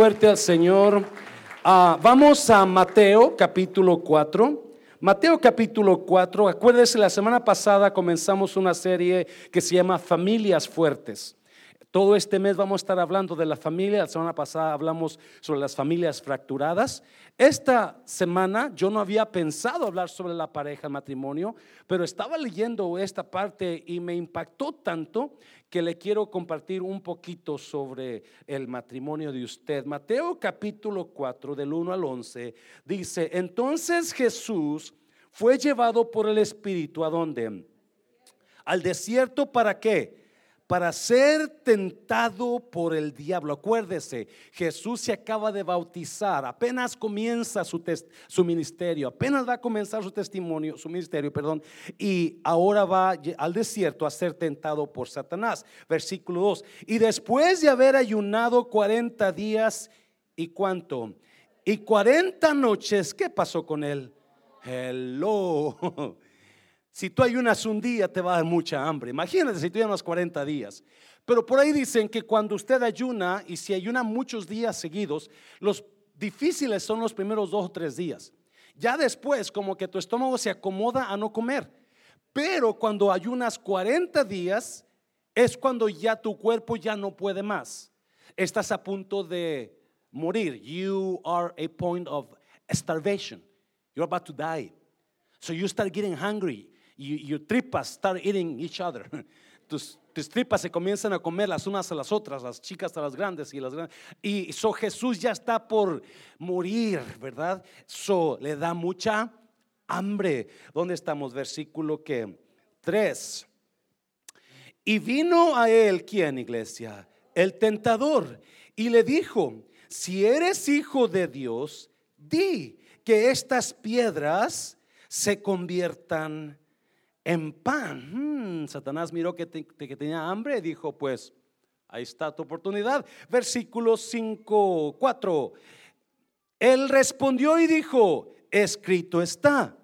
Fuerte al Señor. Ah, vamos a Mateo capítulo 4. Mateo capítulo 4. Acuérdense, la semana pasada comenzamos una serie que se llama Familias Fuertes. Todo este mes vamos a estar hablando de la familia. La semana pasada hablamos sobre las familias fracturadas. Esta semana yo no había pensado hablar sobre la pareja, el matrimonio, pero estaba leyendo esta parte y me impactó tanto que le quiero compartir un poquito sobre el matrimonio de usted. Mateo capítulo 4 del 1 al 11 dice, entonces Jesús fue llevado por el Espíritu a dónde? Al desierto para qué? Para ser tentado por el diablo. Acuérdese, Jesús se acaba de bautizar, apenas comienza su, su, ministerio, apenas va a comenzar su testimonio, su ministerio, perdón, y ahora va al desierto a ser tentado por Satanás. Versículo 2. Y después de haber ayunado 40 días y cuánto? Y 40 noches, ¿qué pasó con él? Hello. Si tú ayunas un día te va a dar mucha hambre. Imagínate si tú ayunas 40 días. Pero por ahí dicen que cuando usted ayuna y si ayuna muchos días seguidos, los difíciles son los primeros dos o tres días. Ya después como que tu estómago se acomoda a no comer. Pero cuando ayunas 40 días es cuando ya tu cuerpo ya no puede más. Estás a punto de morir. You are a point of starvation. You're about to die. So you start getting hungry your tripas start eating each other. Tus, tripas se comienzan a comer las unas a las otras, las chicas a las grandes y las grandes. Y so Jesús ya está por morir, ¿verdad? So le da mucha hambre. ¿Dónde estamos? Versículo que 3. Y vino a él, ¿quién, iglesia? El tentador. Y le dijo, si eres hijo de Dios, di que estas piedras se conviertan en pan. Hmm, Satanás miró que, que tenía hambre y dijo, pues ahí está tu oportunidad. Versículo 5, 4. Él respondió y dijo, escrito está.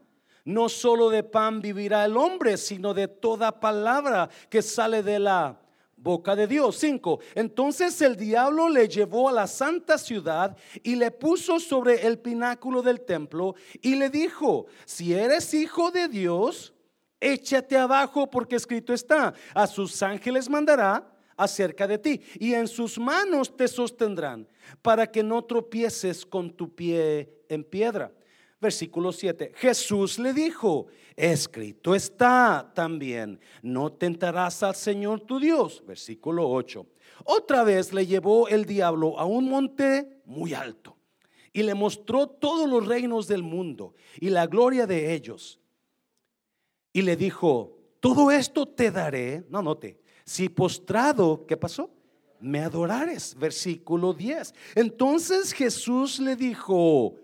No solo de pan vivirá el hombre, sino de toda palabra que sale de la boca de Dios. 5. Entonces el diablo le llevó a la santa ciudad y le puso sobre el pináculo del templo y le dijo, si eres hijo de Dios, échate abajo porque escrito está, a sus ángeles mandará acerca de ti y en sus manos te sostendrán para que no tropieces con tu pie en piedra. Versículo 7. Jesús le dijo, escrito está también, no tentarás al Señor tu Dios. Versículo 8. Otra vez le llevó el diablo a un monte muy alto y le mostró todos los reinos del mundo y la gloria de ellos y le dijo, todo esto te daré, no note, si postrado, ¿qué pasó? Me adorares, versículo 10. Entonces Jesús le dijo,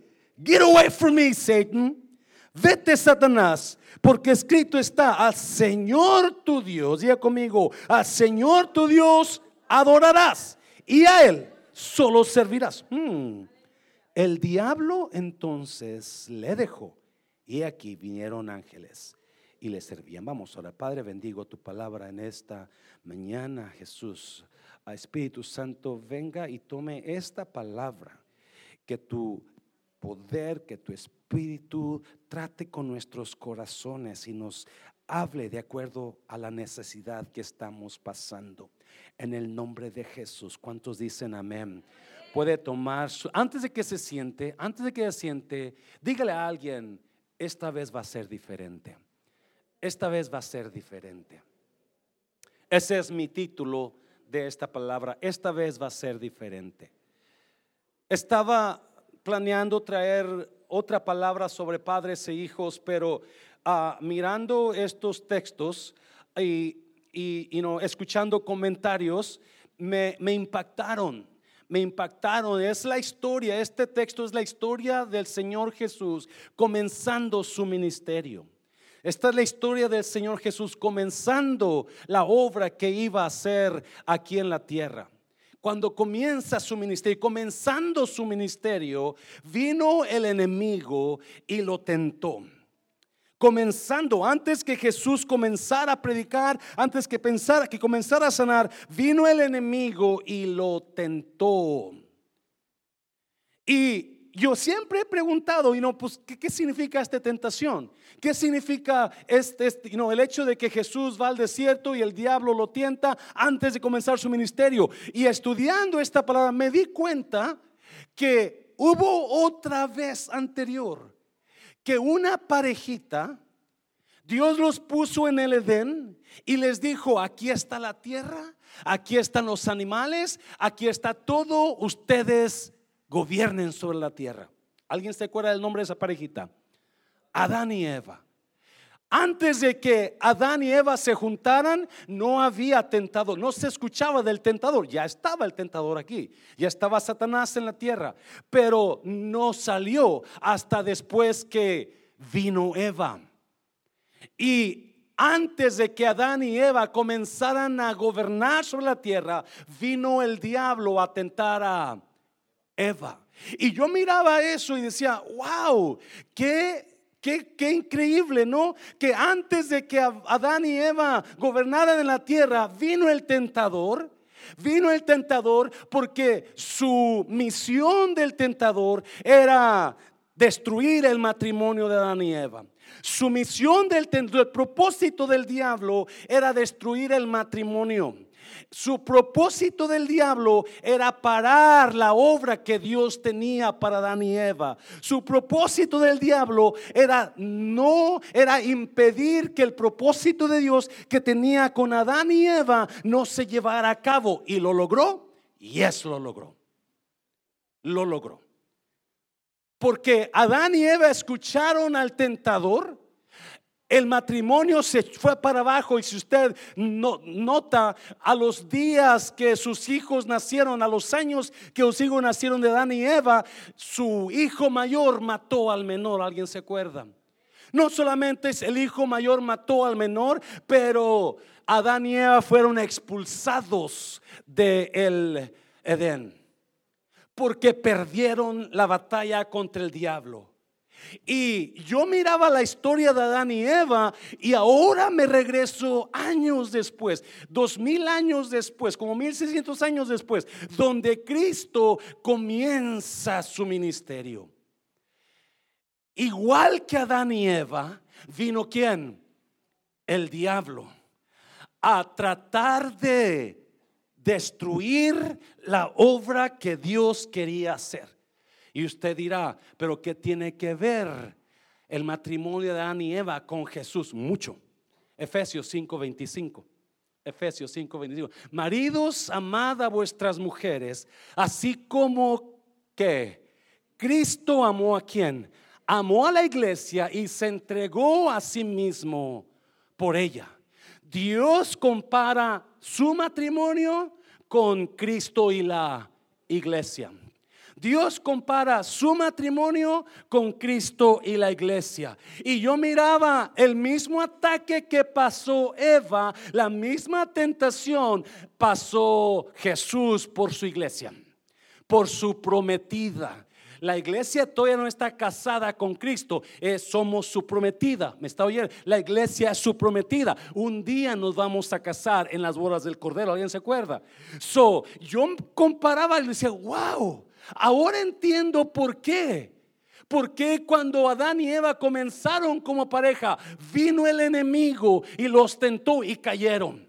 get away from me, Satan. Vete, Satanás, porque escrito está, al Señor tu Dios, diga conmigo, al Señor tu Dios adorarás y a Él solo servirás. Hmm. El diablo entonces le dejó y aquí vinieron ángeles y le servían. Vamos ahora, Padre, bendigo tu palabra en esta mañana, Jesús. A Espíritu Santo, venga y tome esta palabra, que tu poder, que tu Espíritu trate con nuestros corazones y nos hable de acuerdo a la necesidad que estamos pasando. En el nombre de Jesús, ¿cuántos dicen amén? Puede tomar, su, antes de que se siente, antes de que se siente, dígale a alguien, esta vez va a ser diferente esta vez va a ser diferente. Ese es mi título de esta palabra. Esta vez va a ser diferente. Estaba planeando traer otra palabra sobre padres e hijos, pero ah, mirando estos textos y, escuchando comentarios, me, me impactaron me impactaron. Es la historia, este texto es la historia del Señor Jesús comenzando su ministerio. Esta es la historia del Señor Jesús comenzando la obra que iba a hacer aquí en la tierra. Cuando comienza su ministerio, comenzando su ministerio, vino el enemigo y lo tentó. Comenzando, antes que Jesús comenzara a predicar, antes que pensara que comenzara a sanar, vino el enemigo y lo tentó. Y yo siempre he preguntado, y no, pues, ¿qué, ¿qué, significa esta tentación? ¿Qué significa este, este el hecho de que Jesús va al desierto y el diablo lo tienta antes de comenzar su ministerio? Y estudiando esta palabra me di cuenta que hubo otra vez anterior que una parejita, Dios los puso en el Edén y les dijo, aquí está la tierra, aquí están los animales, aquí está todo, ustedes gobiernen sobre la tierra. ¿Alguien se acuerda del nombre de esa parejita? Adán y Eva. Antes de que Adán y Eva se juntaran, no había tentador, no se escuchaba del tentador, ya estaba el tentador aquí, ya estaba Satanás en la tierra, pero no salió hasta después que vino Eva. Y antes de que Adán y Eva comenzaran a gobernar sobre la tierra, vino el diablo a tentar a Eva. Y yo miraba eso y decía, wow, qué Qué, increíble, ¿no? Que antes de que Adán y Eva gobernaran en la tierra, vino el tentador. Vino el tentador porque su misión del tentador era destruir el matrimonio de Adán y Eva. Su misión del tentador, el propósito del diablo era destruir el matrimonio. Su propósito del diablo era parar la obra que Dios tenía para Adán y Eva. Su propósito del diablo era no, era impedir que el propósito de Dios que tenía con Adán y Eva no se llevara a cabo. Y lo logró. Y eso lo logró. Lo logró. Porque Adán y Eva escucharon al tentador el matrimonio se fue para abajo y si usted no, nota a los días que sus hijos nacieron, a los años que los hijos nacieron de Adán y Eva, su hijo mayor mató al menor, ¿alguien se acuerda? No solamente el hijo mayor mató al menor, pero Adán y Eva fueron expulsados del el Edén porque perdieron la batalla contra el diablo. Y yo miraba la historia de Adán y Eva y ahora me regreso años después, dos mil años después, como mil seiscientos años después, donde Cristo comienza su ministerio. Igual que Adán y Eva, vino quién? El diablo a tratar de destruir la obra que Dios quería hacer. Y usted dirá, pero ¿qué tiene que ver el matrimonio de Adán y Eva con Jesús? Mucho. Efesios 5:25. Efesios 5:25. Maridos, amad a vuestras mujeres, así como que Cristo amó a quien? Amó a la iglesia y se entregó a sí mismo por ella. Dios compara su matrimonio con Cristo y la iglesia. Dios compara su matrimonio con Cristo y la iglesia. Y yo miraba el mismo ataque que pasó Eva, la misma tentación pasó Jesús por su iglesia, por su prometida. La iglesia todavía no está casada con Cristo, somos su prometida. ¿Me está oyendo? La iglesia es su prometida. Un día nos vamos a casar en las bodas del Cordero. ¿Alguien se acuerda? So, yo comparaba y decía, wow, Ahora entiendo por qué. Porque cuando Adán y Eva comenzaron como pareja, vino el enemigo y los tentó y cayeron.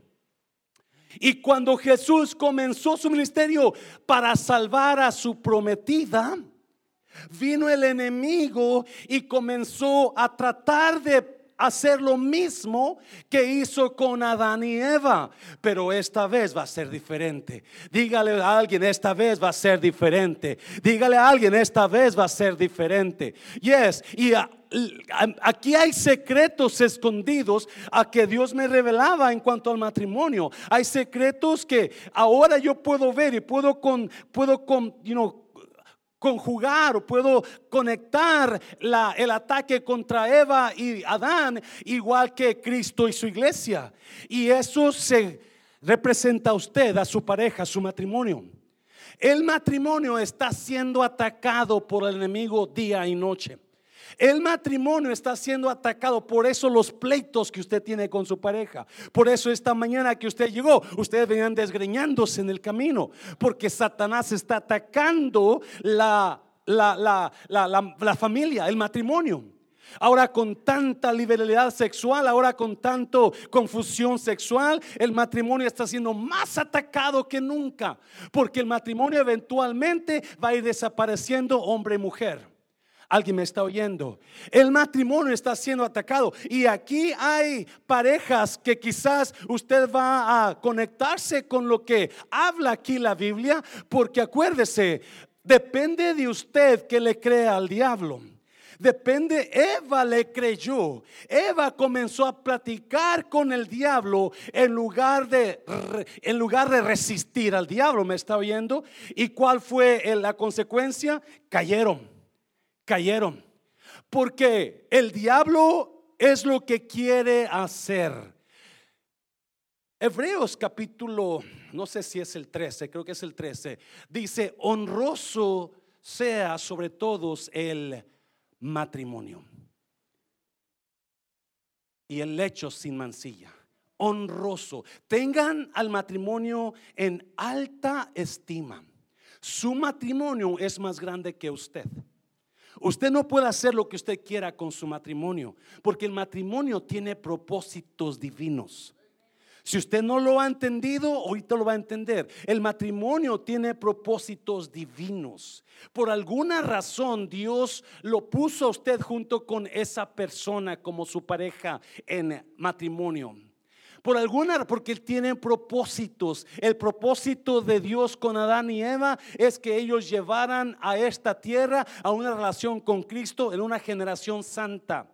Y cuando Jesús comenzó su ministerio para salvar a su prometida, vino el enemigo y comenzó a tratar de hacer lo mismo que hizo con Adán y Eva, pero esta vez va a ser diferente. Dígale a alguien, esta vez va a ser diferente. Dígale a alguien, esta vez va a ser diferente. Yes, y aquí hay secretos escondidos a que Dios me revelaba en cuanto al matrimonio. Hay secretos que ahora yo puedo ver y puedo con puedo con you know, conjugar o puedo conectar la, el ataque contra Eva y Adán igual que Cristo y su iglesia. Y eso se representa a usted, a su pareja, a su matrimonio. El matrimonio está siendo atacado por el enemigo día y noche. El matrimonio está siendo atacado, por eso los pleitos que usted tiene con su pareja. Por eso esta mañana que usted llegó, ustedes venían desgreñándose en el camino, porque Satanás está atacando la la, la, la, la familia, el matrimonio. Ahora con tanta liberalidad sexual, ahora con tanto confusión sexual, el matrimonio está siendo más atacado que nunca, porque el matrimonio eventualmente va a ir desapareciendo hombre y mujer. Alguien me está oyendo. El matrimonio está siendo atacado. Y aquí hay parejas que quizás usted va a conectarse con lo que habla aquí la Biblia. Porque acuérdese, depende de usted que le crea al diablo. Depende, Eva le creyó. Eva comenzó a platicar con el diablo en lugar de, en lugar de resistir al diablo. ¿Me está oyendo? ¿Y cuál fue la consecuencia? Cayeron, cayeron. Porque el diablo es lo que quiere hacer. Hebreos capítulo, no sé si es el 13, creo que es el 13, dice, honroso sea sobre todos el matrimonio. Y el lecho sin mancilla, honroso. Tengan al matrimonio en alta estima. Su matrimonio es más grande que usted. Usted no puede hacer lo que usted quiera con su matrimonio, porque el matrimonio tiene propósitos divinos. Si usted no lo ha entendido, ahorita lo va a entender. El matrimonio tiene propósitos divinos. Por alguna razón Dios lo puso a usted junto con esa persona como su pareja en matrimonio. Por alguna, porque Él tiene propósitos. El propósito de Dios con Adán y Eva es que ellos llevaran a esta tierra a una relación con Cristo en una generación santa.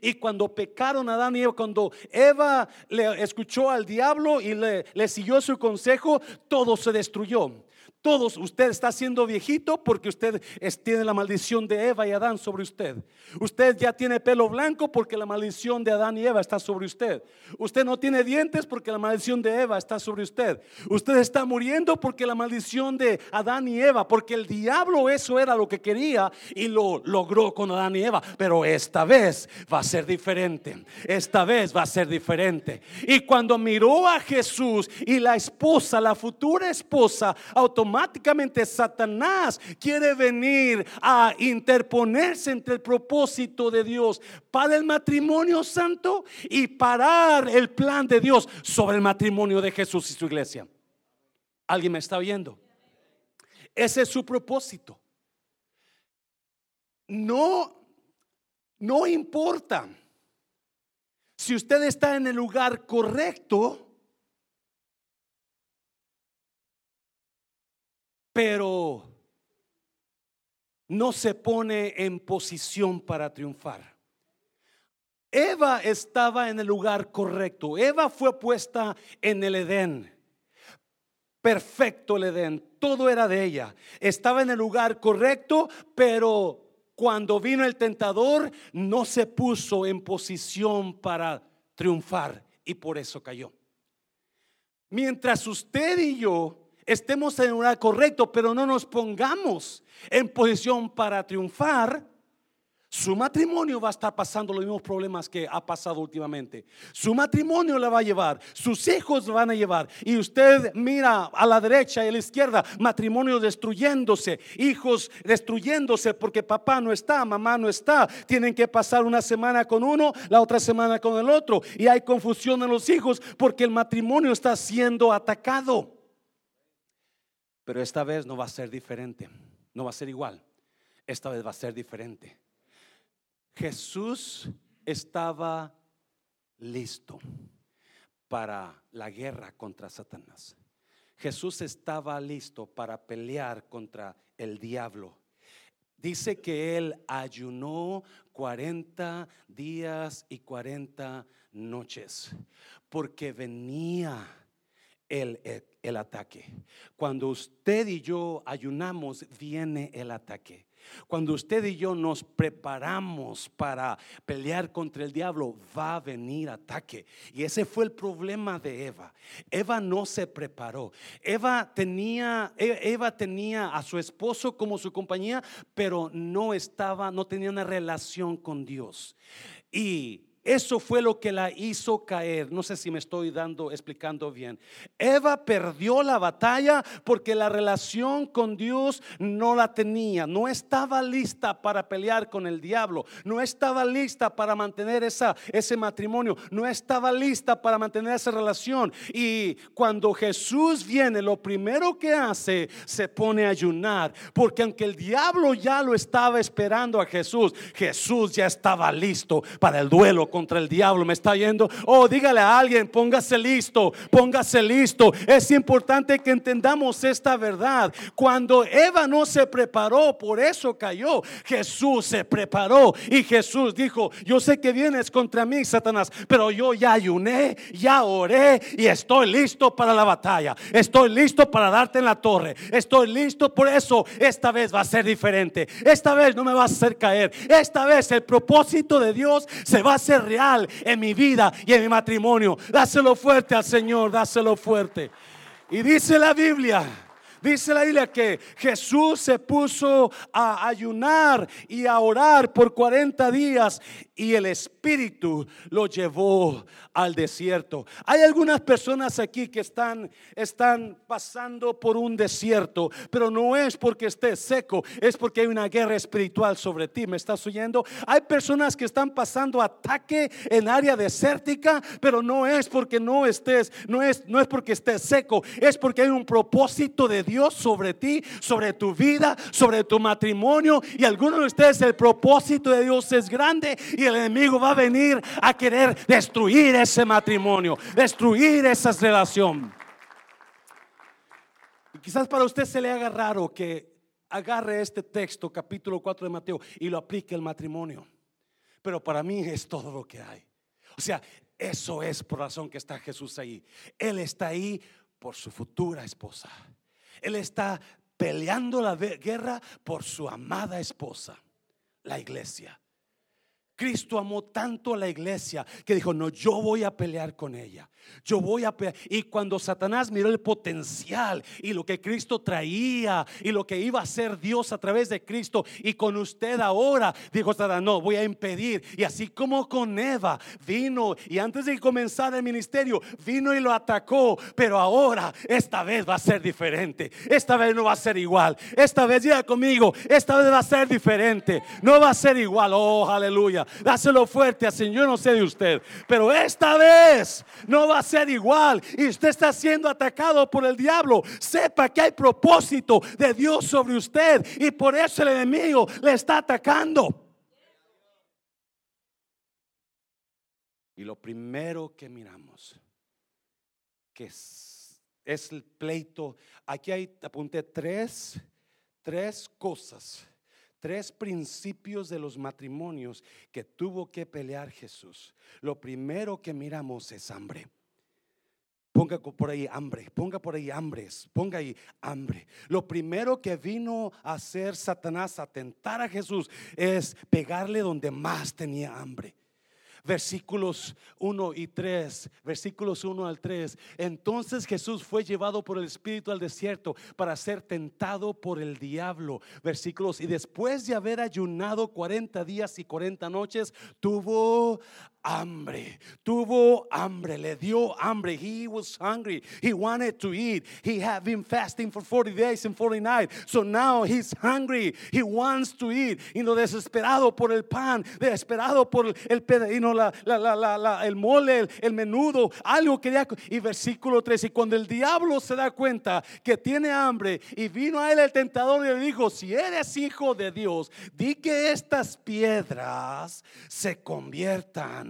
Y cuando pecaron Adán y Eva, cuando Eva le escuchó al diablo y le, le siguió su consejo, todo se destruyó. Todos, usted está siendo viejito porque usted tiene la maldición de Eva y Adán sobre usted. Usted ya tiene pelo blanco porque la maldición de Adán y Eva está sobre usted. Usted no tiene dientes porque la maldición de Eva está sobre usted. Usted está muriendo porque la maldición de Adán y Eva, porque el diablo eso era lo que quería y lo logró con Adán y Eva. Pero esta vez va a ser diferente. Esta vez va a ser diferente. Y cuando miró a Jesús y la esposa, la futura esposa, automáticamente automáticamente Satanás quiere venir a interponerse entre el propósito de Dios para el matrimonio santo y parar el plan de Dios sobre el matrimonio de Jesús y su iglesia. ¿Alguien me está oyendo? Ese es su propósito. No, no importa si usted está en el lugar correcto pero no se pone en posición para triunfar. Eva estaba en el lugar correcto. Eva fue puesta en el Edén. Perfecto el Edén. Todo era de ella. Estaba en el lugar correcto, pero cuando vino el tentador no se puso en posición para triunfar y por eso cayó. Mientras usted y yo estemos en el lugar correcto, pero no nos pongamos en posición para triunfar, su matrimonio va a estar pasando los mismos problemas que ha pasado últimamente. Su matrimonio le va a llevar, sus hijos van a llevar. Y usted mira a la derecha y a la izquierda, matrimonio destruyéndose, hijos destruyéndose porque papá no está, mamá no está. Tienen que pasar una semana con uno, la otra semana con el otro. Y hay confusión en los hijos porque el matrimonio está siendo atacado. Pero esta vez no va a ser diferente, no va a ser igual. Esta vez va a ser diferente. Jesús estaba listo para la guerra contra Satanás. Jesús estaba listo para pelear contra el diablo. Dice que él ayunó 40 días y 40 noches porque venía el, el, ataque. Cuando usted y yo ayunamos, viene el ataque. Cuando usted y yo nos preparamos para pelear contra el diablo, va a venir ataque. Y ese fue el problema de Eva. Eva no se preparó. Eva tenía, e, Eva tenía a su esposo como su compañía, pero no estaba, no tenía una relación con Dios. Y eso fue lo que la hizo caer. No sé si me estoy dando, explicando bien. Eva perdió la batalla porque la relación con Dios no la tenía. No estaba lista para pelear con el diablo. No estaba lista para mantener esa, ese matrimonio. No estaba lista para mantener esa relación. Y cuando Jesús viene, lo primero que hace, se pone a ayunar. Porque aunque el diablo ya lo estaba esperando a Jesús, Jesús ya estaba listo para el duelo contra el diablo. ¿Me está yendo? Oh, dígale a alguien, póngase listo, póngase listo. Es importante que entendamos esta verdad. Cuando Eva no se preparó, por eso cayó. Jesús se preparó y Jesús dijo, yo sé que vienes contra mí, Satanás, pero yo ya ayuné, ya oré y estoy listo para la batalla. Estoy listo para darte en la torre. Estoy listo, por eso esta vez va a ser diferente. Esta vez no me vas a hacer caer. Esta vez el propósito de Dios se va a hacer real en mi vida y en mi matrimonio. Dáselo fuerte al Señor, dáselo fuerte. Y dice la Biblia, dice la Biblia que Jesús se puso a ayunar y a orar por 40 días y el Espíritu lo llevó al desierto. Hay algunas personas aquí que están, están pasando por un desierto, pero no es porque esté seco, es porque hay una guerra espiritual sobre ti. ¿Me estás oyendo? Hay personas que están pasando ataque en área desértica, pero no es porque no estés, no es, no es porque estés seco, es porque hay un propósito de Dios sobre ti, sobre tu vida, sobre tu matrimonio. Y algunos de ustedes el propósito de Dios es grande y el enemigo va a venir a querer destruir ese matrimonio, destruir esa relación. Y quizás para usted se le haga raro que agarre este texto, capítulo 4 de Mateo, y lo aplique al matrimonio. Pero para mí es todo lo que hay. O sea, eso es por razón que está Jesús ahí. Él está ahí por su futura esposa. Él está peleando la guerra por su amada esposa, la iglesia. Cristo amó tanto a la iglesia que dijo, no, yo voy a pelear con ella. Yo voy a pelear. Y cuando Satanás miró el potencial y lo que Cristo traía y lo que iba a hacer Dios a través de Cristo y con usted ahora, dijo Satanás, no, voy a impedir. Y así como con Eva vino y antes de comenzar el ministerio, vino y lo atacó. Pero ahora, esta vez va a ser diferente. Esta vez no va a ser igual. Esta vez, diga conmigo, esta vez va a ser diferente. No va a ser igual. Oh, aleluya. Dáselo fuerte al Señor, no sé de usted. Pero esta vez no va a ser igual y usted está siendo atacado por el diablo, sepa que hay propósito de Dios sobre usted y por eso el enemigo le está atacando. Y lo primero que miramos, que es, el pleito, aquí hay, apunté tres, tres cosas, tres principios de los matrimonios que tuvo que pelear Jesús. Lo primero que miramos es hambre. Ponga por ahí hambre, ponga por ahí hambres, ponga ahí hambre. Lo primero que vino a hacer Satanás, a tentar a Jesús, es pegarle donde más tenía hambre versículos 1 y 3, versículos 1 al 3. Entonces Jesús fue llevado por el Espíritu al desierto para ser tentado por el diablo. Versículos, y después de haber ayunado 40 días y 40 noches, tuvo hambre, tuvo hambre, le dio hambre. He was hungry. He wanted to eat. He had been fasting for 40 days and 40 nights. So now he's hungry. He wants to eat. Y no desesperado por el pan, desesperado por el y no la, la, la, la, el mole, el, menudo, algo quería. Y versículo 3, y cuando el diablo se da cuenta que tiene hambre y vino a él el tentador y le dijo, si eres hijo de Dios, di que estas piedras se conviertan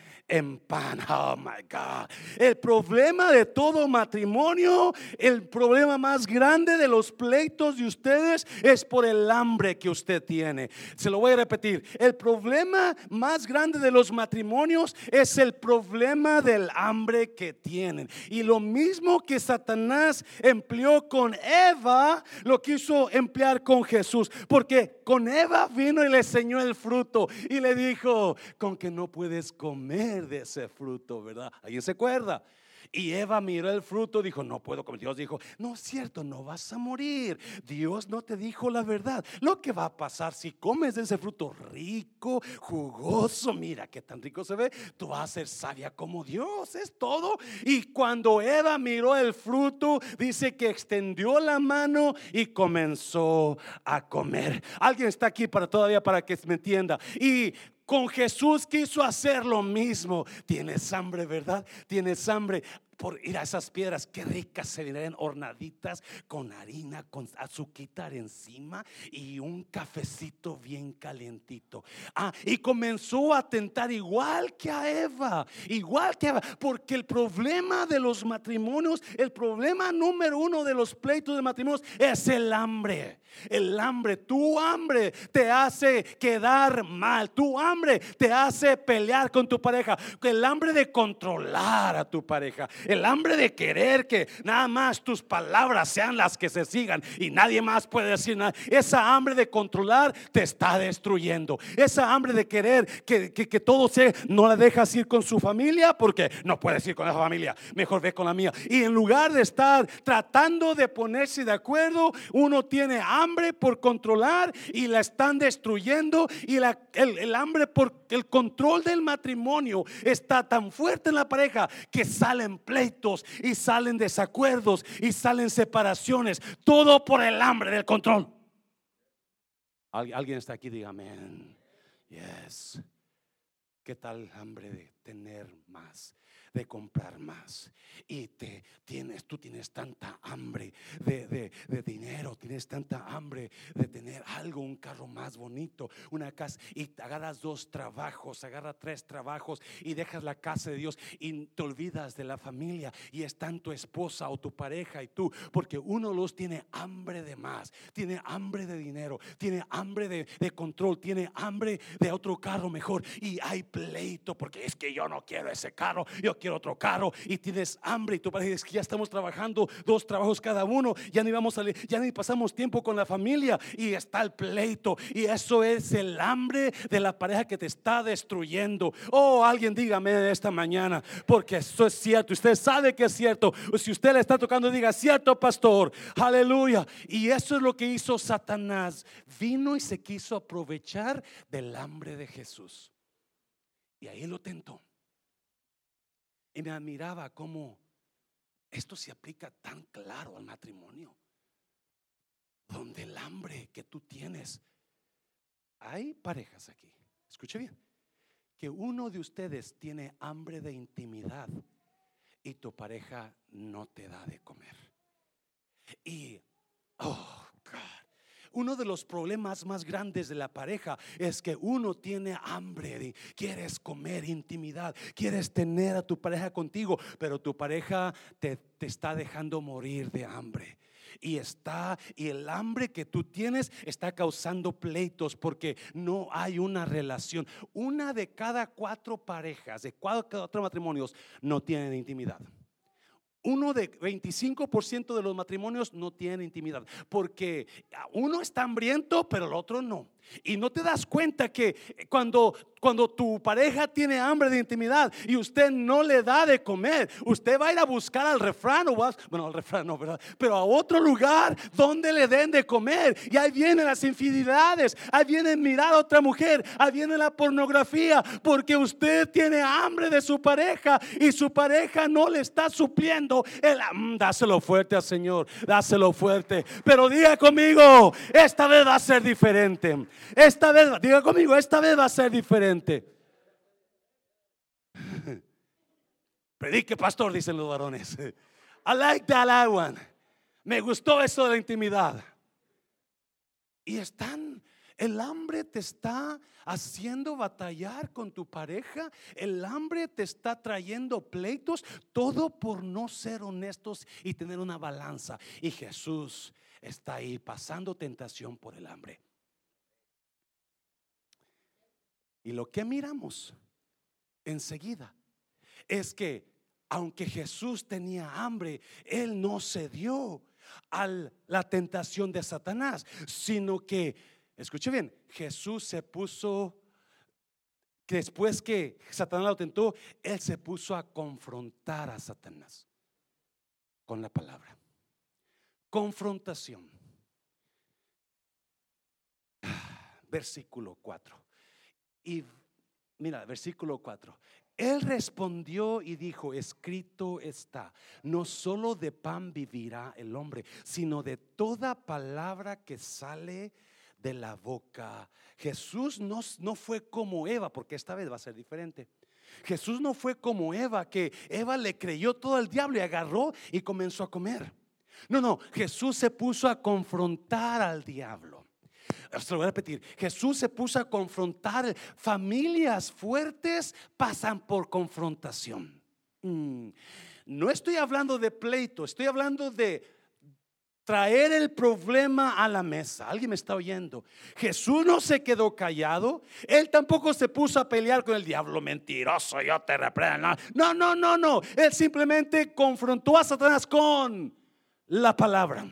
en pan. Oh my God. El problema de todo matrimonio, el problema más grande de los pleitos de ustedes es por el hambre que usted tiene. Se lo voy a repetir. El problema más grande de los matrimonios es el problema del hambre que tienen. Y lo mismo que Satanás empleó con Eva, lo quiso emplear con Jesús. Porque con Eva vino y le enseñó el fruto y le dijo, con que no puedes comer de ese fruto, ¿verdad? Ahí se acuerda. Y Eva miró el fruto, dijo, no puedo comer. Dios dijo, no es cierto, no vas a morir. Dios no te dijo la verdad. Lo que va a pasar si comes de ese fruto rico, jugoso, mira qué tan rico se ve, tú vas a ser sabia como Dios, es todo. Y cuando Eva miró el fruto, dice que extendió la mano y comenzó a comer. Alguien está aquí para todavía para que me entienda. Y con Jesús quiso hacer lo mismo. Tienes hambre, ¿verdad? Tienes hambre por ir a esas piedras, qué ricas se verían hornaditas con harina, con azuquitar encima y un cafecito bien calientito. Ah, y comenzó a tentar igual que a Eva, igual que a Eva, porque el problema de los matrimonios, el problema número uno de los pleitos de matrimonios es el hambre. El hambre, tu hambre te hace quedar mal, tu hambre te hace pelear con tu pareja, el hambre de controlar a tu pareja, el hambre de querer que nada más tus palabras sean las que se sigan y nadie más puede decir nada. Esa hambre de controlar te está destruyendo. Esa hambre de querer que, que, todo se no la dejas ir con su familia porque no puedes ir con esa familia, mejor ve con la mía. Y en lugar de estar tratando de ponerse de acuerdo, uno tiene hambre por controlar y la están destruyendo y la, el, el hambre por el control del matrimonio está tan fuerte en la pareja que salen y salen desacuerdos y salen separaciones. Todo por el hambre del control. Alguien está aquí, dígame. Yes. ¿Qué tal hambre de tener más? De comprar más. Y te tienes, tú tienes tanta hambre de, dinero, tienes tanta hambre de tener algo, un carro más bonito, una casa, y agarras dos trabajos, agarras tres trabajos y dejas la casa de Dios y te olvidas de la familia y están tu esposa o tu pareja y tú, porque uno los tiene hambre de más, tiene hambre de dinero, tiene hambre de, de control, tiene hambre de otro carro mejor y hay pleito porque es que yo no quiero ese carro, yo quiero otro carro y tienes hambre y tú pareces que ya estamos trabajando dos trabajos cada uno, ya ni vamos a ya ni pasamos tiempo con la familia y está el pleito y eso es el hambre de la pareja que te está destruyendo. Oh, alguien dígame esta mañana, porque eso es cierto, usted sabe que es cierto. Si usted le está tocando, diga, cierto, pastor, aleluya. Y eso es lo que hizo Satanás. Vino y se quiso aprovechar del hambre de Jesús. Y ahí lo tentó. Y me admiraba cómo esto se aplica tan claro al matrimonio. Donde el hambre que tú tienes. Hay parejas aquí. Escuche bien. Que uno de ustedes tiene hambre de intimidad y tu pareja no te da de comer. Y, oh. Uno de los problemas más grandes de la pareja es que uno tiene hambre, quieres comer intimidad, quieres tener a tu pareja contigo, pero tu pareja te, te está dejando morir de hambre y está y el hambre que tú tienes está causando pleitos porque no hay una relación. Una de cada cuatro parejas, de cuatro matrimonios no tienen intimidad. Uno de 25% de los matrimonios no tienen intimidad porque uno está hambriento, pero el otro no. Y no te das cuenta que cuando, cuando tu pareja tiene hambre de intimidad y usted no le da de comer, usted va a ir a buscar al refrán o vas, bueno, al refrán no, ¿verdad? Pero a otro lugar donde le den de comer. Y ahí vienen las infidelidades, ahí viene mirar a otra mujer, ahí viene la pornografía, porque usted tiene hambre de su pareja y su pareja no le está supliendo. El, dáselo fuerte al Señor, dáselo fuerte. Pero diga conmigo, esta vez va a ser diferente. Esta vez, diga conmigo, esta vez va a ser diferente. Predique, pastor, dicen los varones. I like that one. Me gustó eso de la intimidad. Y están, el hambre te está haciendo batallar con tu pareja. El hambre te está trayendo pleitos. Todo por no ser honestos y tener una balanza. Y Jesús está ahí pasando tentación por el hambre. Y lo que miramos enseguida es que aunque Jesús tenía hambre, Él no cedió a la tentación de Satanás, sino que, escuche bien, Jesús se puso después que Satanás lo tentó, él se puso a confrontar a Satanás con la palabra. Confrontación. Versículo 4. Y mira, versículo 4. Él respondió y dijo, escrito está, no solo de pan vivirá el hombre, sino de toda palabra que sale de la boca. Jesús no, no fue como Eva, porque esta vez va a ser diferente. Jesús no fue como Eva, que Eva le creyó todo el diablo y agarró y comenzó a comer. No, no, Jesús se puso a confrontar al diablo. Se lo voy a repetir. Jesús se puso a confrontar. Familias fuertes pasan por confrontación. Mm. No estoy hablando de pleito, estoy hablando de traer el problema a la mesa. ¿Alguien me está oyendo? Jesús no se quedó callado. Él tampoco se puso a pelear con el diablo mentiroso. Yo te reprendo. No, no, no, no. Él simplemente confrontó a Satanás con la palabra.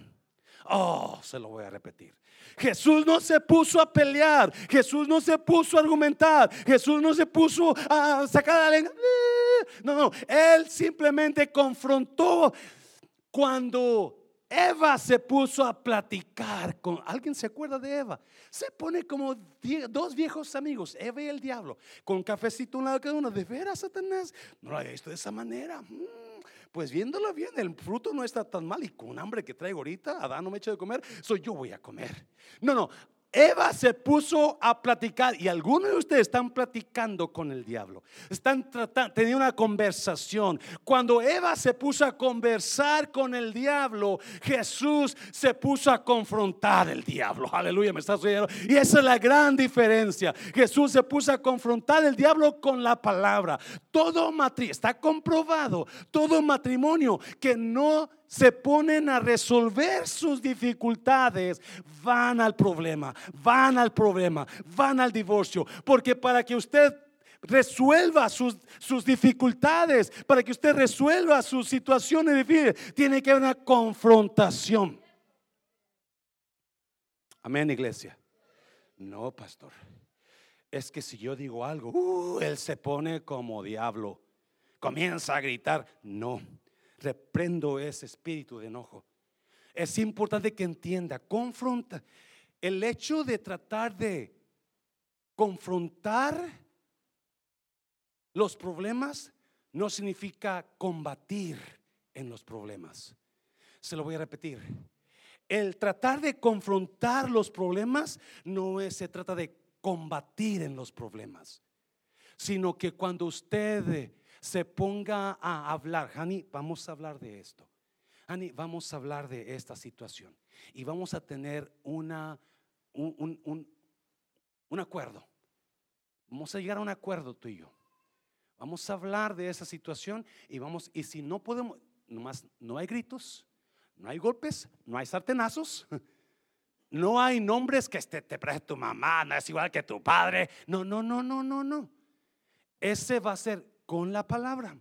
Oh, se lo voy a repetir. Jesús no se puso a pelear, Jesús no se puso a argumentar, Jesús no se puso a sacar la lengua. No, no, él simplemente confrontó cuando Eva se puso a platicar con ¿Alguien se acuerda de Eva? Se pone como dos viejos amigos, Eva y el diablo, con cafecito un lado cada uno. ¿De veras, Satanás? No lo había visto de esa manera. Mm, pues viéndolo bien, el fruto no está tan mal. Y con hambre que traigo ahorita, Adán no me echa de comer, soy yo voy a comer. No, no, Eva se puso a platicar y algunos de ustedes están platicando con el diablo. Están tratando, teniendo una conversación. Cuando Eva se puso a conversar con el diablo, Jesús se puso a confrontar el diablo. Aleluya, me estás oyendo. Y esa es la gran diferencia. Jesús se puso a confrontar el diablo con la palabra. Todo matrimonio, está comprobado, todo matrimonio que no se ponen a resolver sus dificultades, van al problema, van al problema, van al divorcio. Porque para que usted resuelva sus, sus dificultades, para que usted resuelva sus situaciones difíciles, tiene que haber una confrontación. Amén, iglesia. No, pastor. Es que si yo digo algo, uh, él se pone como diablo, comienza a gritar. No reprendo ese espíritu de enojo. Es importante que entienda, confronta. El hecho de tratar de confrontar los problemas no significa combatir en los problemas. Se lo voy a repetir. El tratar de confrontar los problemas no es, se trata de combatir en los problemas, sino que cuando usted se ponga a hablar. Hani, vamos a hablar de esto. Hani, vamos a hablar de esta situación. Y vamos a tener una, un, un, acuerdo. Vamos a llegar a un acuerdo tú y yo. Vamos a hablar de esa situación y vamos, y si no podemos, nomás no hay gritos, no hay golpes, no hay sartenazos, no hay nombres que este, te preste tu mamá, no es igual que tu padre. No, no, no, no, no, no. Ese va a ser con la palabra.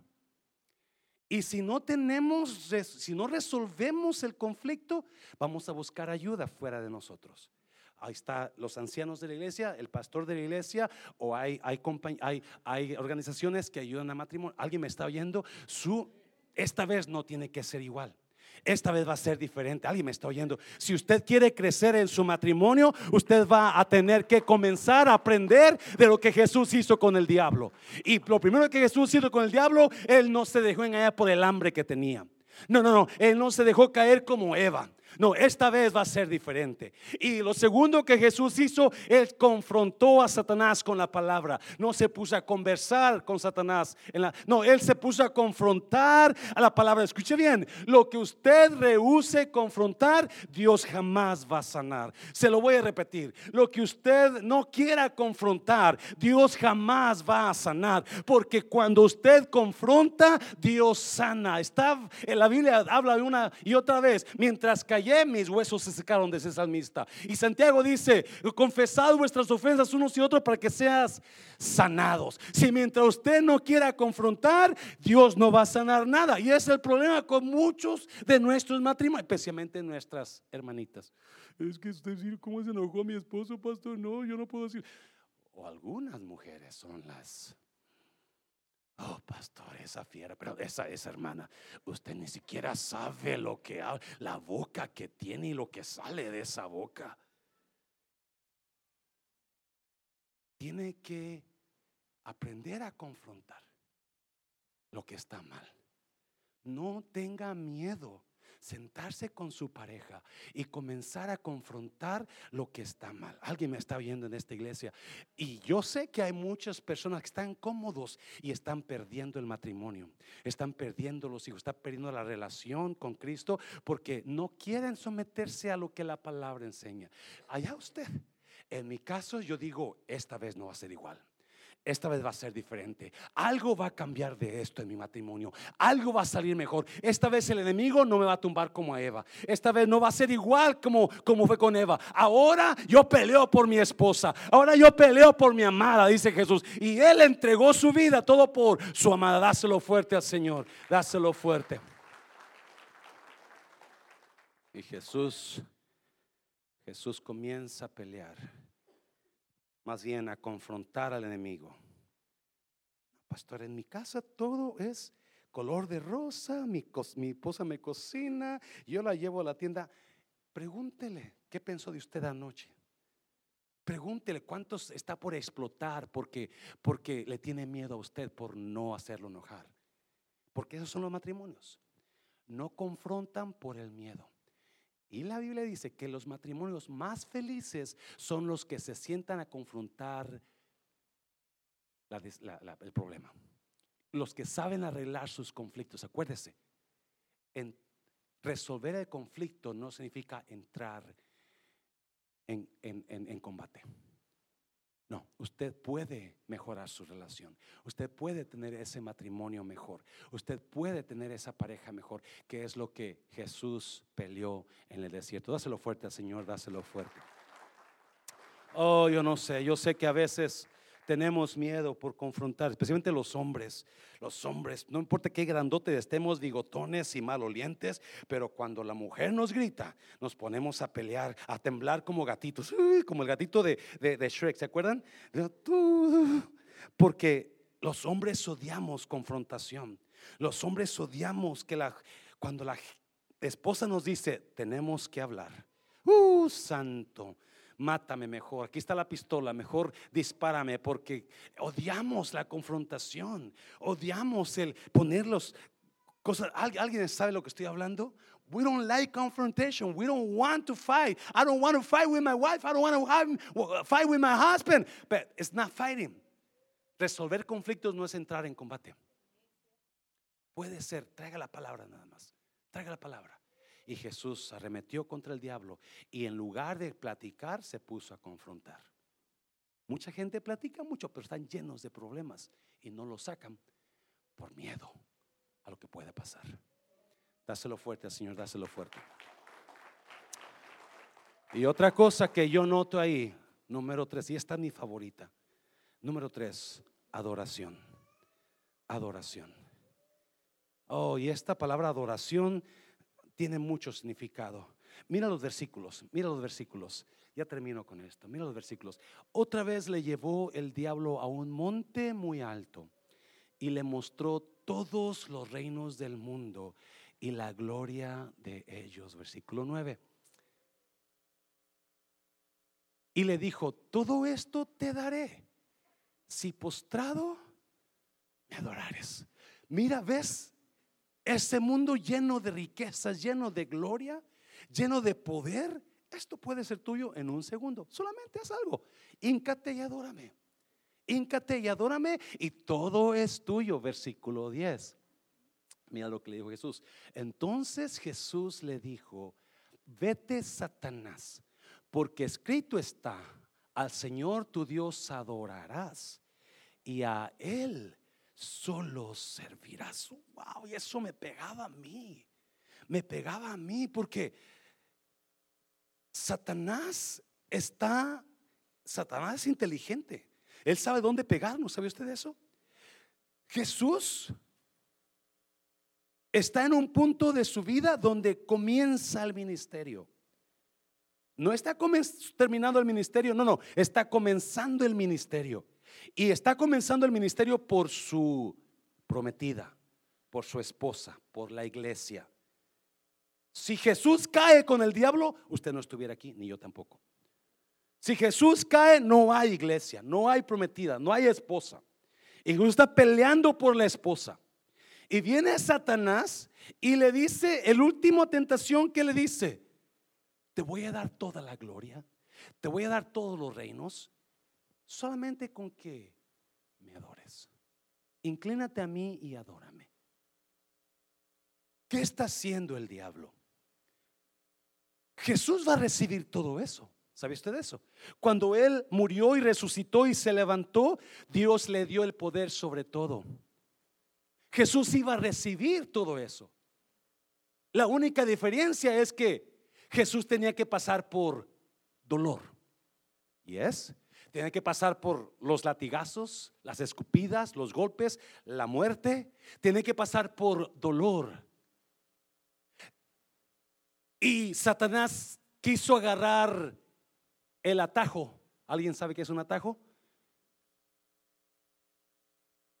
Y si no tenemos, si no resolvemos el conflicto, vamos a buscar ayuda fuera de nosotros. Ahí está los ancianos de la iglesia, el pastor de la iglesia, o hay, hay, hay, hay organizaciones que ayudan a matrimonio. ¿Alguien me está oyendo? Su, esta vez no tiene que ser igual. Esta vez va a ser diferente. Alguien me está oyendo. Si usted quiere crecer en su matrimonio, usted va a tener que comenzar a aprender de lo que Jesús hizo con el diablo. Y lo primero que Jesús hizo con el diablo, él no se dejó engañar por el hambre que tenía. No, no, no, él no se dejó caer como Eva. No, esta vez va a ser diferente. Y lo segundo que Jesús hizo, él confrontó a Satanás con la palabra. No se puso a conversar con Satanás. no, él se puso a confrontar a la palabra. Escuche bien, lo que usted rehúse confrontar, Dios jamás va a sanar. Se lo voy a repetir. Lo que usted no quiera confrontar, Dios jamás va a sanar. Porque cuando usted confronta, Dios sana. Está en la Biblia habla una y otra vez, mientras que mis huesos se secaron de ese salmista. Y Santiago dice, confesad vuestras ofensas unos y otros para que seas sanados. Si mientras usted no quiera confrontar, Dios no va a sanar nada. Y es el problema con muchos de nuestros matrimonios, especialmente nuestras hermanitas. Es que usted decir, ¿cómo se enojó mi esposo, pastor? No, yo no puedo decir. O algunas mujeres son las Oh, pastor, esa fiera, pero esa, esa hermana, usted ni siquiera sabe lo que la boca que tiene y lo que sale de esa boca. Tiene que aprender a confrontar lo que está mal. No tenga miedo sentarse con su pareja y comenzar a confrontar lo que está mal. Alguien me está viendo en esta iglesia y yo sé que hay muchas personas que están cómodos y están perdiendo el matrimonio, están perdiendo los hijos, están perdiendo la relación con Cristo porque no quieren someterse a lo que la palabra enseña. Allá usted. En mi caso yo digo, esta vez no va a ser igual esta vez va a ser diferente. Algo va a cambiar de esto en mi matrimonio. Algo va a salir mejor. Esta vez el enemigo no me va a tumbar como a Eva. Esta vez no va a ser igual como, como fue con Eva. Ahora yo peleo por mi esposa. Ahora yo peleo por mi amada, dice Jesús. Y él entregó su vida todo por su amada. Dáselo fuerte al Señor. Dáselo fuerte. Y Jesús, Jesús comienza a pelear más bien a confrontar al enemigo. Pastor, en mi casa todo es color de rosa, mi, mi esposa me cocina, yo la llevo a la tienda. Pregúntele, ¿qué pensó de usted anoche? Pregúntele cuántos está por explotar porque, porque le tiene miedo a usted por no hacerlo enojar. Porque esos son los matrimonios. No confrontan por el miedo. Y la Biblia dice que los matrimonios más felices son los que se sientan a confrontar el problema. Los que saben arreglar sus conflictos. Acuérdese, en resolver el conflicto no significa entrar en combate. No, usted puede mejorar su relación. Usted puede tener ese matrimonio mejor. Usted puede tener esa pareja mejor, que es lo que Jesús peleó en el desierto. Dáselo fuerte al Señor, dáselo fuerte. Oh, yo no sé, yo sé que a veces tenemos miedo por confrontar, especialmente los hombres. Los hombres, no importa qué grandote estemos, bigotones y malolientes, pero cuando la mujer nos grita, nos ponemos a pelear, a temblar como gatitos, como el gatito de, de, Shrek, ¿se acuerdan? Porque los hombres odiamos confrontación. Los hombres odiamos que la, cuando la esposa nos dice, tenemos que hablar. ¡Uh, santo! Mátame mejor, aquí está la pistola, mejor dispárame, porque odiamos la confrontación, odiamos el ponerlos cosas. ¿Alguien sabe lo que estoy hablando? We don't like confrontation. We don't want to fight. I don't want to fight with my wife. I don't want to fight with my husband. But it's not fighting. Resolver conflictos no es entrar en combate. Puede ser, traiga la palabra nada más. Traiga la palabra. Y Jesús arremetió contra el diablo y en lugar de platicar se puso a confrontar. Mucha gente platica mucho, pero están llenos de problemas y no lo sacan por miedo a lo que puede pasar. Dáselo fuerte al Señor, dáselo fuerte. Y otra cosa que yo noto ahí, número tres, y esta es mi favorita. Número tres, adoración. Adoración. Oh, y esta palabra adoración tiene mucho significado. Mira los versículos, mira los versículos. Ya termino con esto. Mira los versículos. Otra vez le llevó el diablo a un monte muy alto y le mostró todos los reinos del mundo y la gloria de ellos. Versículo 9. Y le dijo, todo esto te daré si postrado me adorares. Mira, ves, ese mundo lleno de riquezas, lleno de gloria, lleno de poder, esto puede ser tuyo en un segundo. Solamente haz algo. Íncate y adórame. Íncate y adórame y todo es tuyo. Versículo 10. Mira lo que le dijo Jesús. Entonces Jesús le dijo, vete Satanás, porque escrito está, al Señor tu Dios adorarás y a Él solo servirás. Wow, y eso me pegaba a mí. Me pegaba a mí porque Satanás está, Satanás es inteligente. Él sabe dónde pegarnos. ¿Sabe usted eso? Jesús está en un punto de su vida donde comienza el ministerio. no está terminando el ministerio, no, no, está comenzando el ministerio. Y está comenzando el ministerio por su prometida, por su esposa, por la iglesia. Si Jesús cae con el diablo, usted no estuviera aquí, ni yo tampoco. Si Jesús cae, no hay iglesia, no hay prometida, no hay esposa. Y Jesús está peleando por la esposa. Y viene Satanás y le dice, el último tentación que le dice, te voy a dar toda la gloria, te voy a dar todos los reinos, solamente con que me adores. Inclínate a mí y adórame. ¿Qué está haciendo el diablo? Jesús va a recibir todo eso. ¿Sabe usted eso? Cuando Él murió y resucitó y se levantó, Dios le dio el poder sobre todo. Jesús iba a recibir todo eso. La única diferencia es que Jesús tenía que pasar por dolor. ¿Y es? Tenía que pasar por los latigazos, las escupidas, los golpes, la muerte. Tiene que pasar por dolor. Y Satanás quiso agarrar el atajo. ¿Alguien sabe qué es un atajo?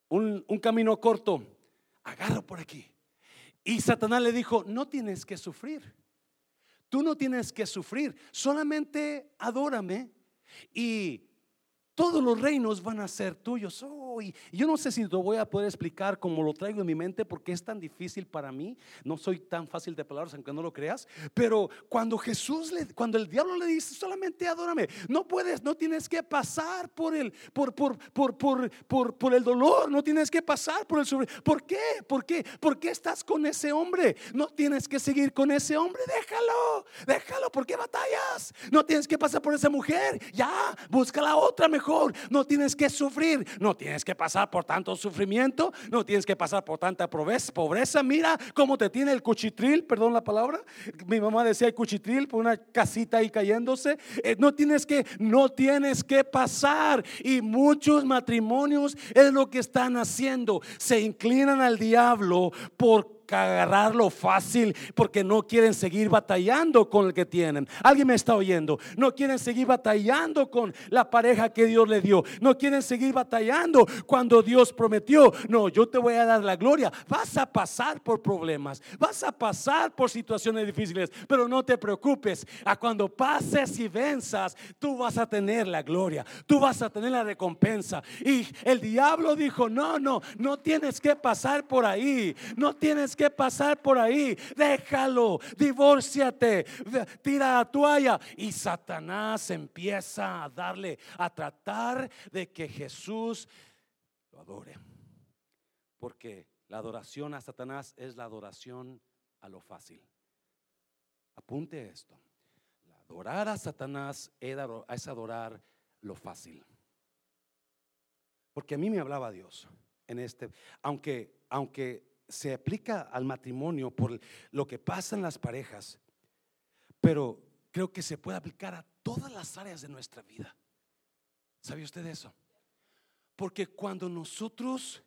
Un, un camino corto. Agarro por aquí. Y Satanás le dijo, no tienes que sufrir. Tú no tienes que sufrir, solamente adórame y todos los reinos van a ser tuyos. Oh, yo no sé si lo voy a poder explicar como lo traigo en mi mente porque es tan difícil para mí. No soy tan fácil de palabras, aunque no lo creas. Pero cuando Jesús, le, cuando el diablo le dice solamente adórame, no puedes, no tienes que pasar por el, por, por, por, por, por, por el dolor, no tienes que pasar por el sufrimiento. ¿Por qué? ¿Por qué? ¿Por qué estás con ese hombre? No tienes que seguir con ese hombre. Déjalo, déjalo. ¿Por qué batallas? No tienes que pasar por esa mujer. Ya, busca la otra mejor no tienes que sufrir, no tienes que pasar por tanto sufrimiento, no tienes que pasar por tanta pobreza. Mira cómo te tiene el cuchitril, perdón la palabra. Mi mamá decía el cuchitril por una casita ahí cayéndose. Eh, no tienes que, no tienes que pasar. Y muchos matrimonios es lo que están haciendo. Se inclinan al diablo por agarrarlo fácil porque no quieren seguir batallando con el que tienen. Alguien me está oyendo. No quieren seguir batallando con la pareja que Dios le dio. No quieren seguir batallando cuando Dios prometió. No, yo te voy a dar la gloria. Vas a pasar por problemas. Vas a pasar por situaciones difíciles. Pero no te preocupes. A cuando pases y venzas, tú vas a tener la gloria. Tú vas a tener la recompensa. Y el diablo dijo, no, no, no tienes que pasar por ahí. No tienes que pasar por ahí. Déjalo, divórciate, tira la toalla. Y Satanás empieza a darle, a tratar de que Jesús lo adore. Porque la adoración a Satanás es la adoración a lo fácil. Apunte esto. Adorar a Satanás es adorar lo fácil. Porque a mí me hablaba Dios en este, aunque, aunque se aplica al matrimonio por lo que pasa en las parejas, pero creo que se puede aplicar a todas las áreas de nuestra vida. ¿Sabe usted eso? Porque cuando nosotros,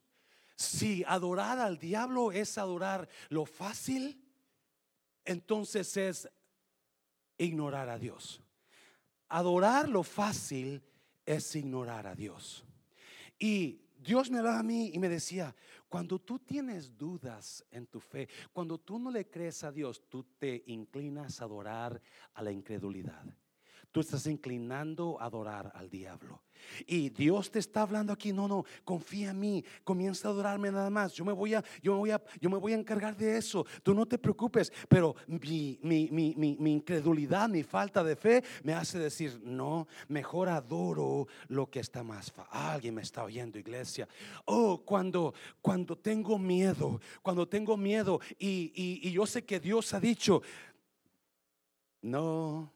si adorar al diablo es adorar lo fácil, entonces es ignorar a Dios. Adorar lo fácil es ignorar a Dios. Y Dios me hablaba a mí y me decía, cuando tú tienes dudas en tu fe, cuando tú no le crees a Dios, tú te inclinas a adorar a la incredulidad. Tú estás inclinando a adorar al diablo. Y Dios te está hablando aquí, no, no, confía en mí, comienza a adorarme nada más. Yo me voy a, yo me voy a, yo me voy a encargar de eso. Tú no te preocupes, pero mi, incredulidad, mi falta de fe me hace decir, no, mejor adoro lo que está más Alguien me está oyendo, iglesia. Oh, cuando, cuando tengo miedo, cuando tengo miedo y, y yo sé que Dios ha dicho, no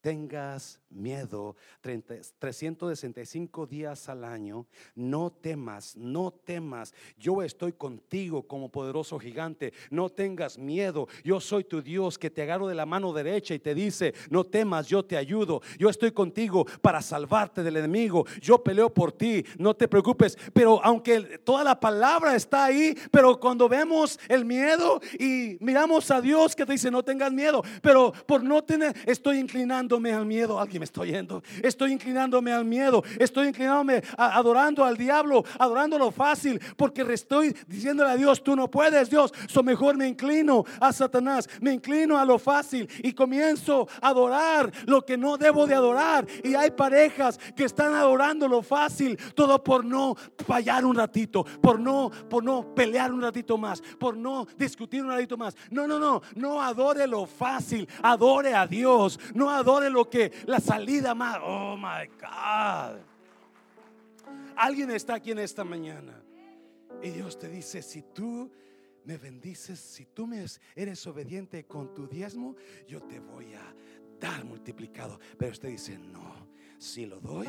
tengas miedo 30 365 días al año, no temas, no temas. Yo estoy contigo como poderoso gigante. No tengas miedo. Yo soy tu Dios que te agarro de la mano derecha y te dice, no temas, yo te ayudo. Yo estoy contigo para salvarte del enemigo. Yo peleo por ti, no te preocupes. Pero aunque toda la palabra está ahí, pero cuando vemos el miedo y miramos a Dios que te dice, no tengas miedo, pero por no tener, estoy inclinándome al miedo. Alguien me está oyendo. Estoy inclinándome al miedo. Estoy inclinándome adorando al diablo, adorando lo fácil, porque estoy diciéndole a Dios, tú no puedes, Dios. So mejor me inclino a Satanás, me inclino a lo fácil y comienzo a adorar lo que no debo de adorar. Y hay parejas que están adorando lo fácil, todo por no fallar un ratito, por no, por no pelear un ratito más, por no discutir un ratito más. No, no, no, no adore lo fácil, adore a Dios, no adore lo que la salida más. Oh my God. Alguien está aquí en esta mañana y Dios te dice, si tú me bendices, si tú me eres obediente con tu diezmo, yo te voy a dar multiplicado. Pero usted dice, no, si lo doy,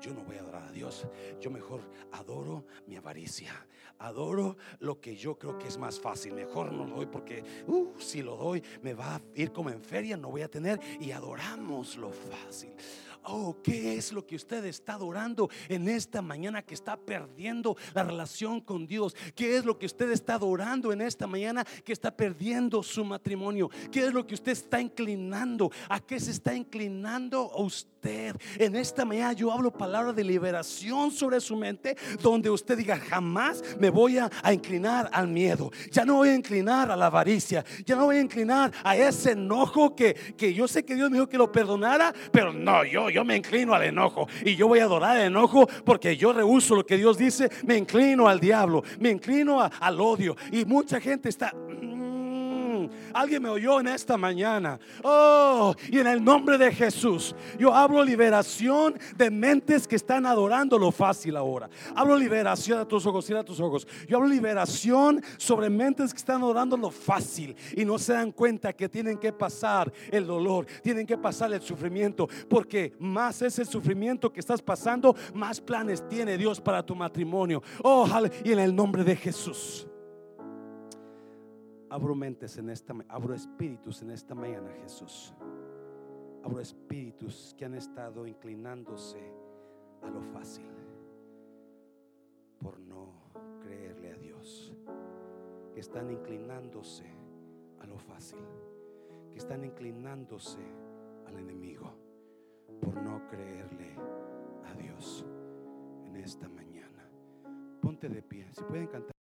yo no voy a adorar a Dios. Yo mejor adoro mi avaricia. Adoro lo que yo creo que es más fácil. Mejor no lo doy porque uh, si lo doy me va a ir como en feria, no voy a tener. Y adoramos lo fácil. Oh, ¿qué es lo que usted está adorando en esta mañana que está perdiendo la relación con Dios? ¿Qué es lo que usted está adorando en esta mañana que está perdiendo su matrimonio? ¿Qué es lo que usted está inclinando? ¿A qué se está inclinando usted? En esta mañana yo hablo palabra de liberación sobre su mente, donde usted diga, jamás me voy a, inclinar al miedo. Ya no voy a inclinar a la avaricia. Ya no voy a inclinar a ese enojo que, que yo sé que Dios me dijo que lo perdonara, pero no, yo, yo me inclino al enojo y yo voy a adorar el enojo porque yo rehuso lo que Dios dice, me inclino al diablo, me inclino al odio y mucha gente está Alguien me oyó en esta mañana. Oh, y en el nombre de Jesús, yo hablo liberación de mentes que están adorando lo fácil ahora. Hablo liberación a tus ojos, cierra tus ojos. Yo hablo liberación sobre mentes que están adorando lo fácil y no se dan cuenta que tienen que pasar el dolor, tienen que pasar el sufrimiento, porque más es el sufrimiento que estás pasando, más planes tiene Dios para tu matrimonio. Oh, y en el nombre de Jesús. Abro mentes en esta, abro espíritus en esta mañana, Jesús. Abro espíritus que han estado inclinándose a lo fácil por no creerle a Dios. Que están inclinándose a lo fácil. Que están inclinándose al enemigo por no creerle a Dios en esta mañana. Ponte de pie. Si pueden cantar.